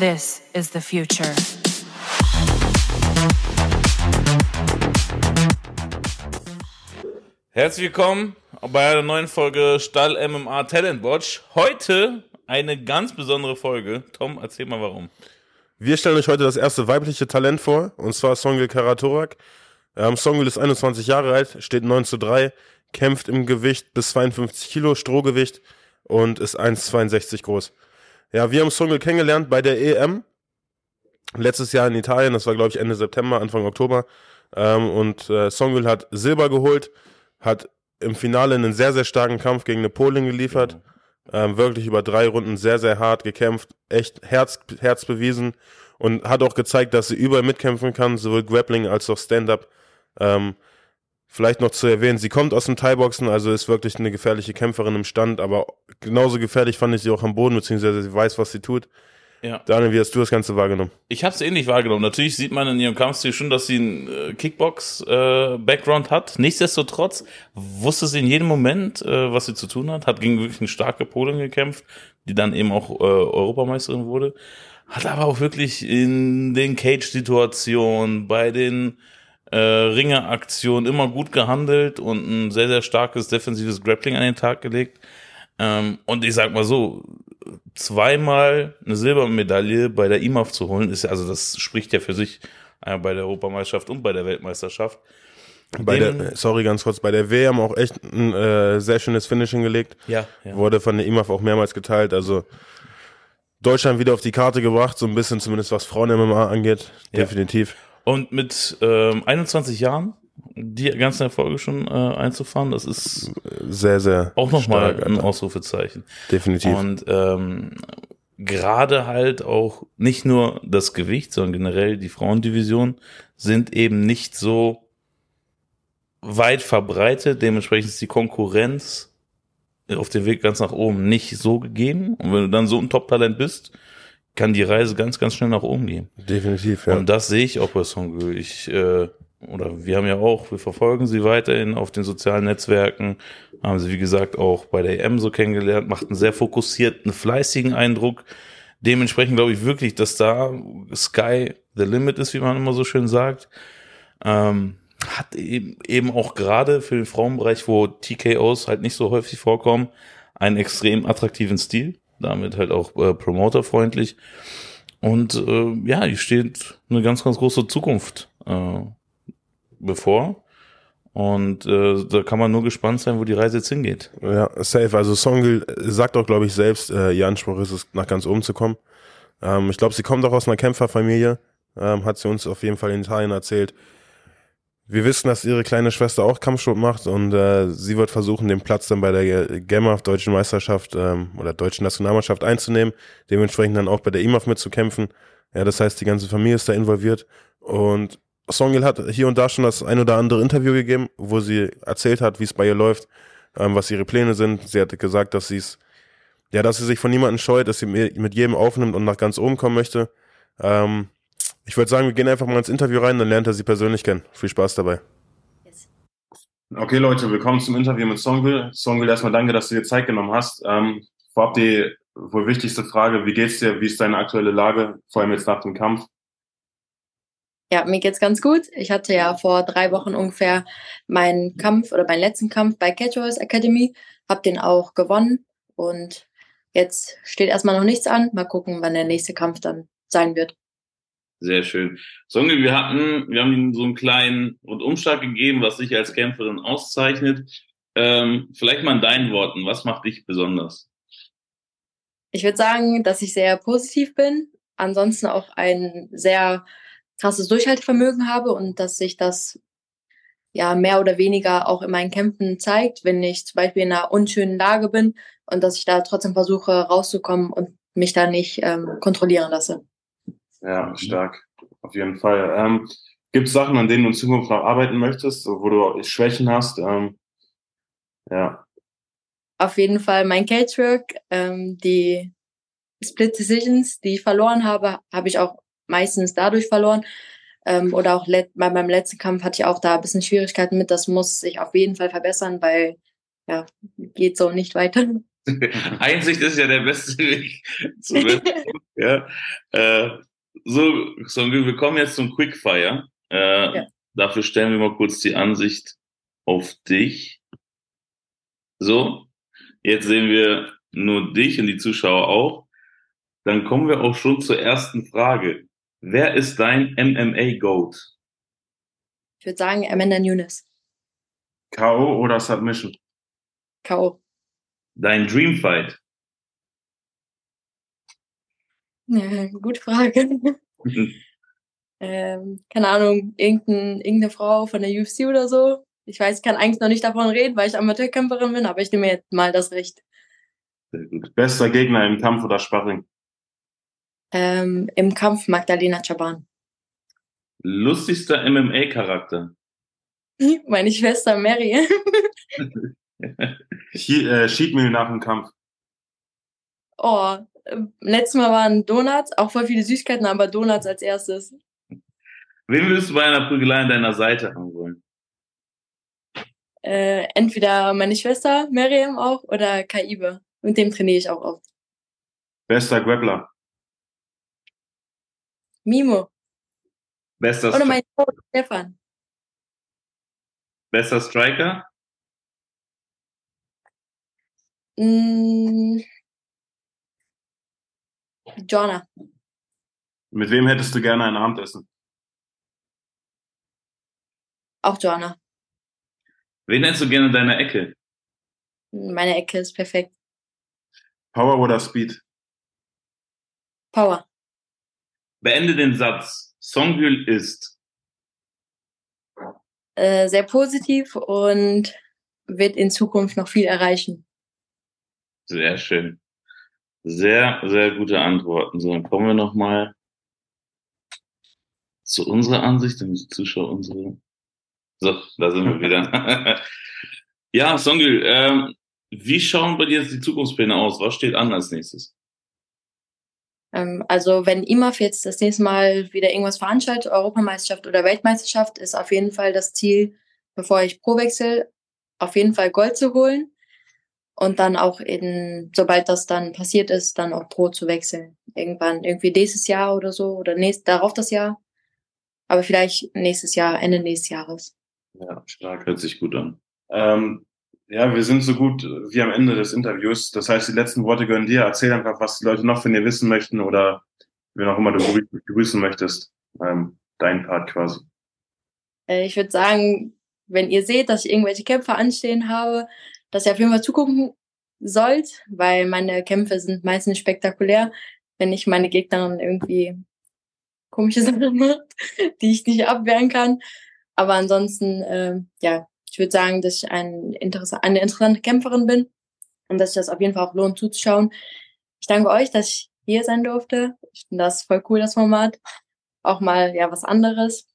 This is the future. Herzlich willkommen bei einer neuen Folge Stall MMA Talent Watch. Heute eine ganz besondere Folge. Tom, erzähl mal warum. Wir stellen euch heute das erste weibliche Talent vor, und zwar Songül Karatorak. Ähm, Songül ist 21 Jahre alt, steht 9 zu 3, kämpft im Gewicht bis 52 Kilo Strohgewicht und ist 1,62 groß. Ja, wir haben Songül kennengelernt bei der EM. Letztes Jahr in Italien, das war glaube ich Ende September, Anfang Oktober. Ähm, und äh, Songül hat Silber geholt, hat im Finale einen sehr, sehr starken Kampf gegen eine Polin geliefert. Ähm, wirklich über drei Runden sehr, sehr hart gekämpft, echt Herz, Herz bewiesen und hat auch gezeigt, dass sie überall mitkämpfen kann, sowohl Grappling als auch Stand-Up. Ähm, vielleicht noch zu erwähnen, sie kommt aus dem Thai-Boxen, also ist wirklich eine gefährliche Kämpferin im Stand, aber genauso gefährlich fand ich sie auch am Boden, beziehungsweise sie weiß, was sie tut. Ja. Daniel, wie hast du das Ganze wahrgenommen? Ich habe es ähnlich wahrgenommen. Natürlich sieht man in ihrem Kampfstil schon, dass sie einen äh, Kickbox-Background äh, hat. Nichtsdestotrotz wusste sie in jedem Moment, äh, was sie zu tun hat. Hat gegen wirklich eine starke Polin gekämpft, die dann eben auch äh, Europameisterin wurde. Hat aber auch wirklich in den Cage-Situationen, bei den äh, Ringeraktionen immer gut gehandelt und ein sehr, sehr starkes defensives Grappling an den Tag gelegt. Ähm, und ich sag mal so, zweimal eine Silbermedaille bei der IMAF zu holen, ist ja, also das spricht ja für sich äh, bei der Europameisterschaft und bei der Weltmeisterschaft. Bei Dem- der, sorry, ganz kurz, bei der WM auch echt ein äh, sehr schönes Finish hingelegt. Ja, ja. Wurde von der IMAF auch mehrmals geteilt. Also Deutschland wieder auf die Karte gebracht, so ein bisschen zumindest was Frauen-MMA angeht. Ja. Definitiv. Und mit ähm, 21 Jahren die ganzen Erfolge schon äh, einzufahren, das ist Sehr, sehr auch nochmal ein Alter. Ausrufezeichen. Definitiv. Und ähm, gerade halt auch nicht nur das Gewicht, sondern generell die Frauendivision sind eben nicht so weit verbreitet. Dementsprechend ist die Konkurrenz auf dem Weg ganz nach oben nicht so gegeben. Und wenn du dann so ein Top-Talent bist, kann die Reise ganz, ganz schnell nach oben gehen. Definitiv, ja. Und das sehe ich auch bei Songül. Ich, äh, oder wir haben ja auch, wir verfolgen sie weiterhin auf den sozialen Netzwerken, haben sie, wie gesagt, auch bei der EM so kennengelernt, macht einen sehr fokussierten, fleißigen Eindruck. Dementsprechend glaube ich wirklich, dass da Sky the limit ist, wie man immer so schön sagt. Ähm, hat eben, eben auch gerade für den Frauenbereich, wo TKOs halt nicht so häufig vorkommen, einen extrem attraktiven Stil, damit halt auch äh, promoterfreundlich. Und äh, ja, hier steht eine ganz, ganz große Zukunft äh, bevor. Und äh, da kann man nur gespannt sein, wo die Reise jetzt hingeht. Ja, safe. Also Songül sagt auch, glaube ich, selbst, äh, ihr Anspruch ist es, nach ganz oben zu kommen. Ähm, ich glaube, sie kommt auch aus einer Kämpferfamilie, ähm, hat sie uns auf jeden Fall in Italien erzählt. Wir wissen, dass ihre kleine Schwester auch Kampfsport macht und äh, sie wird versuchen, den Platz dann bei der GEMAF Deutschen Meisterschaft ähm, oder Deutschen Nationalmannschaft einzunehmen, dementsprechend dann auch bei der IMAF mitzukämpfen. Ja, das heißt, die ganze Familie ist da involviert und Songil hat hier und da schon das ein oder andere Interview gegeben, wo sie erzählt hat, wie es bei ihr läuft, ähm, was ihre Pläne sind. Sie hat gesagt, dass sie es, ja, dass sie sich von niemandem scheut, dass sie mi- mit jedem aufnimmt und nach ganz oben kommen möchte. Ähm, ich würde sagen, wir gehen einfach mal ins Interview rein, dann lernt er sie persönlich kennen. Viel Spaß dabei. Okay, Leute, willkommen zum Interview mit Songül. Songül, erstmal danke, dass du dir Zeit genommen hast. Ähm, vorab die wohl wichtigste Frage, wie geht's dir? Wie ist deine aktuelle Lage, vor allem jetzt nach dem Kampf? Ja, mir geht's ganz gut. Ich hatte ja vor drei Wochen ungefähr meinen Kampf oder meinen letzten Kampf bei Catchers Academy, hab den auch gewonnen und jetzt steht erstmal noch nichts an. Mal gucken, wann der nächste Kampf dann sein wird. Sehr schön. Songül, wir hatten, wir haben Ihnen so einen kleinen Rundumschlag gegeben, was dich als Kämpferin auszeichnet. Ähm, vielleicht mal in deinen Worten, was macht dich besonders? Ich würde sagen, dass ich sehr positiv bin, ansonsten auch ein sehr krasses Durchhaltevermögen habe und dass sich das ja mehr oder weniger auch in meinen Kämpfen zeigt, wenn ich zum Beispiel in einer unschönen Lage bin und dass ich da trotzdem versuche rauszukommen und mich da nicht ähm, kontrollieren lasse. Ja, stark. Auf jeden Fall. Ähm, Gibt es Sachen, an denen du in Zukunft noch arbeiten möchtest, wo du Schwächen hast? Ähm, ja, Auf jeden Fall mein Cagework, ähm, die Split Decisions, die ich verloren habe, habe ich auch meistens dadurch verloren. Ähm, oder auch bei meinem letzten Kampf hatte ich auch da ein bisschen Schwierigkeiten mit. Das muss sich auf jeden Fall verbessern, weil ja, geht so nicht weiter. Einsicht ist ja der beste Weg zu ja. Äh, so, Songül, wir kommen jetzt zum Quickfire. Äh, ja. Dafür stellen wir mal kurz die Ansicht auf dich. So, jetzt sehen wir nur dich und die Zuschauer auch. Dann kommen wir auch schon zur ersten Frage. Wer ist dein MMA-Goat? Ich würde sagen Amanda Nunes. K.O. oder Submission? K.O. Dein Dreamfight? Ja, gute Frage. ähm, keine Ahnung, irgendein, irgendeine Frau von der UFC oder so. Ich weiß, ich kann eigentlich noch nicht davon reden, weil ich Amateurkämpferin bin, aber ich nehme jetzt mal das Recht. Sehr gut. Bester Gegner im Kampf oder Sparring? Ähm, Im Kampf Magdalena Chaban. Lustigster MMA-Charakter? Meine Schwester Mary. äh, Cheat Meal nach dem Kampf. Oh, letztes Mal waren Donuts, auch voll viele Süßigkeiten, aber Donuts als erstes. Wen würdest du bei einer Prügelei an deiner Seite haben wollen? Äh, entweder meine Schwester Miriam auch oder Kaibe. Mit dem trainiere ich auch oft. Bester Grappler. Mimo. Bester Oder mein Coach Stefan. Bester Striker? Mm, Jonah. Mit wem hättest du gerne ein Abendessen? Auch Jonah. Wen hättest du gerne in deiner Ecke? Meine Ecke ist perfekt. Power oder Speed? Power. Beende den Satz. Songyul ist. Äh, sehr positiv und wird in Zukunft noch viel erreichen. Sehr schön. Sehr, sehr gute Antworten. So, dann kommen wir nochmal zu unserer Ansicht, damit die Zuschauer unsere. So, da sind wir wieder. ja, Songül, ähm, wie schauen bei dir jetzt die Zukunftspläne aus? Was steht an als nächstes? Ähm, also wenn IMAF jetzt das nächste Mal wieder irgendwas veranstaltet, Europameisterschaft oder Weltmeisterschaft, ist auf jeden Fall das Ziel, bevor ich Pro wechsle, auf jeden Fall Gold zu holen und dann auch in, sobald das dann passiert ist, dann auch Pro zu wechseln. Irgendwann, irgendwie nächstes Jahr oder so oder nächst, darauf das Jahr. Aber vielleicht nächstes Jahr, Ende nächstes Jahres. Ja, stark, hört sich gut an. Ähm, ja, wir sind so gut wie am Ende des Interviews. Das heißt, die letzten Worte gehören dir. Erzähl einfach, was die Leute noch von dir wissen möchten oder wen auch immer du begrüßen möchtest. Ähm, dein Part quasi. Äh, ich würde sagen, wenn ihr seht, dass ich irgendwelche Kämpfe anstehen habe, dass ihr auf jeden Fall zugucken sollt, weil meine Kämpfe sind meistens spektakulär, wenn ich meine Gegnerin irgendwie komische Sachen macht, die ich nicht abwehren kann. Aber ansonsten, äh, ja, ich würde sagen, dass ich ein Interess eine interessante Kämpferin bin und dass sich das auf jeden Fall auch lohnt zuzuschauen. Ich danke euch, dass ich hier sein durfte. Ich finde das voll cool, das Format. Auch mal ja was anderes.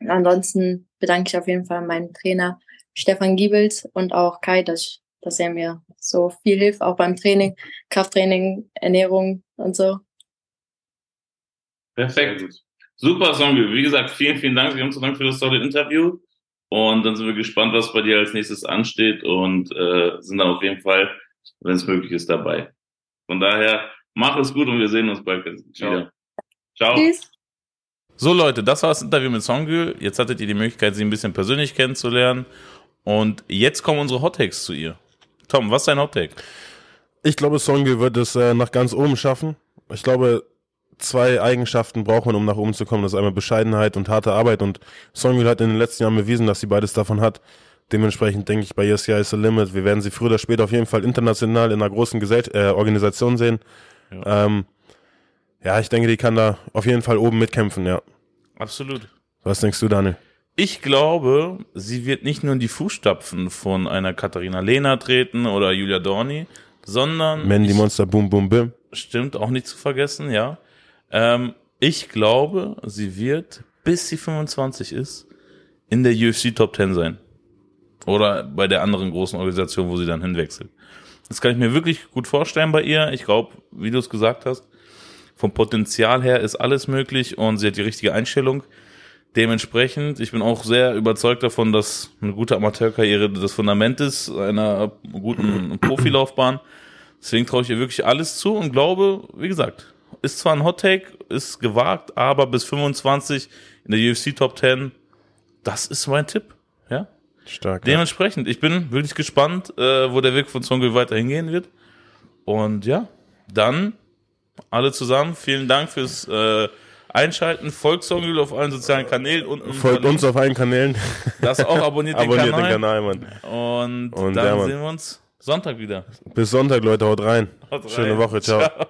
Ansonsten bedanke ich auf jeden Fall meinen Trainer Stefan Giebels und auch Kai, dass, dass er mir so viel hilft, auch beim Training, Krafttraining, Ernährung und so. Perfekt. Super, Songül. Wie gesagt, vielen, vielen Dank. Ganz Dank für das tolle Interview. Und dann sind wir gespannt, was bei dir als nächstes ansteht und äh, sind dann auf jeden Fall, wenn es möglich ist, dabei. Von daher, mach es gut und wir sehen uns bald wieder. Ciao. Ciao. Tschüss. So Leute, das war das Interview mit Songül. Jetzt hattet ihr die Möglichkeit, sie ein bisschen persönlich kennenzulernen. Und jetzt kommen unsere Hottakes zu ihr. Tom, was ist dein Hottake? Ich glaube, Songül wird es äh, nach ganz oben schaffen. Ich glaube, zwei Eigenschaften braucht man, um nach oben zu kommen. Das ist einmal Bescheidenheit und harte Arbeit. Und Songül hat in den letzten Jahren bewiesen, dass sie beides davon hat. Dementsprechend denke ich, bei Yes Yeah is the Limit. Wir werden sie früher oder später auf jeden Fall international in einer großen Gesell äh, Organisation sehen. Ja. Ähm, ja, ich denke, die kann da auf jeden Fall oben mitkämpfen, ja. Absolut. Was denkst du, Daniel? Ich glaube, sie wird nicht nur in die Fußstapfen von einer Katharina Lehner treten oder Julia Dorni, sondern. Mandy Monster Boom Boom Bim. Stimmt, auch nicht zu vergessen, ja. Ähm, ich glaube, sie wird, bis sie 25 ist, in der UFC Top 10 sein. Oder bei der anderen großen Organisation, wo sie dann hinwechselt. Das kann ich mir wirklich gut vorstellen bei ihr. Ich glaube, wie du es gesagt hast, vom Potenzial her ist alles möglich und sie hat die richtige Einstellung. Dementsprechend, ich bin auch sehr überzeugt davon, dass eine gute Amateurkarriere das Fundament ist einer guten Profilaufbahn. Deswegen traue ich ihr wirklich alles zu und glaube, wie gesagt, ist zwar ein Hot Take, ist gewagt, aber bis 25 in der UFC Top 10, das ist mein Tipp. Ja. Stark. Dementsprechend, ich bin wirklich gespannt, äh, wo der Weg von Songül weiter hingehen wird. Und ja, dann alle zusammen, vielen Dank fürs äh, Einschalten. Folgt Songül auf allen sozialen Kanälen. Unten Folgt uns auf allen Kanälen. Das auch, abonniert, den, Abonniert Kanal. den Kanal, Mann. Und, Und dann ja, Mann. sehen wir uns Sonntag wieder. Bis Sonntag, Leute. Haut rein. Haut rein. Schöne Woche. Ciao. Ciao.